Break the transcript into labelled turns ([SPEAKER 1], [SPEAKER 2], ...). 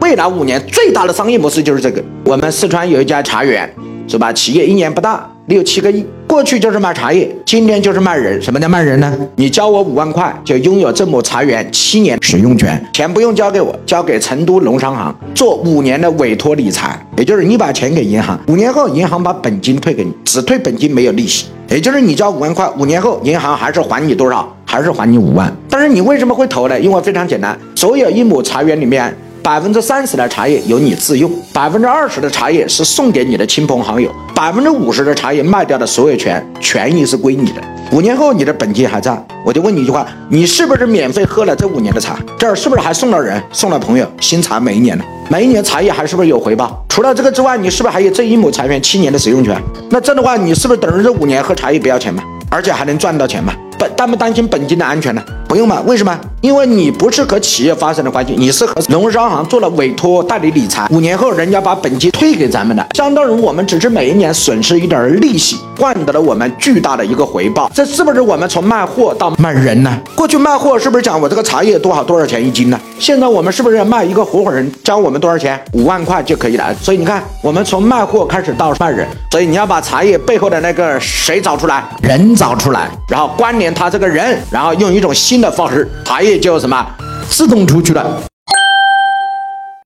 [SPEAKER 1] 未来五年最大的商业模式就是这个。我们四川有一家茶园，是吧？企业一年不大，六七个亿。过去就是卖茶叶，今天就是卖人。什么叫卖人呢？你交我五万块，就拥有这亩茶园七年使用权，钱不用交给我，交给成都农商行做五年的委托理财。也就是你把钱给银行，五年后银行把本金退给你，只退本金没有利息。也就是你交五万块，五年后银行还是还你多少？还是还你五万。但是你为什么会投呢？因为非常简单，所有一亩茶园里面。百分之三十的茶叶由你自用，百分之二十的茶叶是送给你的亲朋好友，百分之五十的茶叶卖掉的所有权权益是归你的。五年后你的本金还在，我就问你一句话：你是不是免费喝了这五年的茶？这儿是不是还送了人、送了朋友？新茶每一年呢？每一年茶叶还是不是有回报？除了这个之外，你是不是还有这一亩茶园七年的使用权？那这样的话，你是不是等于这五年喝茶叶不要钱嘛？而且还能赚到钱嘛？本担不担心本金的安全呢？不用嘛？为什么？因为你不是和企业发生的关系，你是和农商行做了委托代理理财，五年后人家把本金退给咱们的，相当于我们只是每一年损失一点利息，换得了我们巨大的一个回报。这是不是我们从卖货到卖人呢？过去卖货是不是讲我这个茶叶多少多少钱一斤呢？现在我们是不是卖一个合伙人交我们多少钱？五万块就可以了。所以你看，我们从卖货开始到卖人，所以你要把茶叶背后的那个谁找出来，人找出来，然后关联他这个人，然后用一种新的方式，茶叶就什么自动出去了。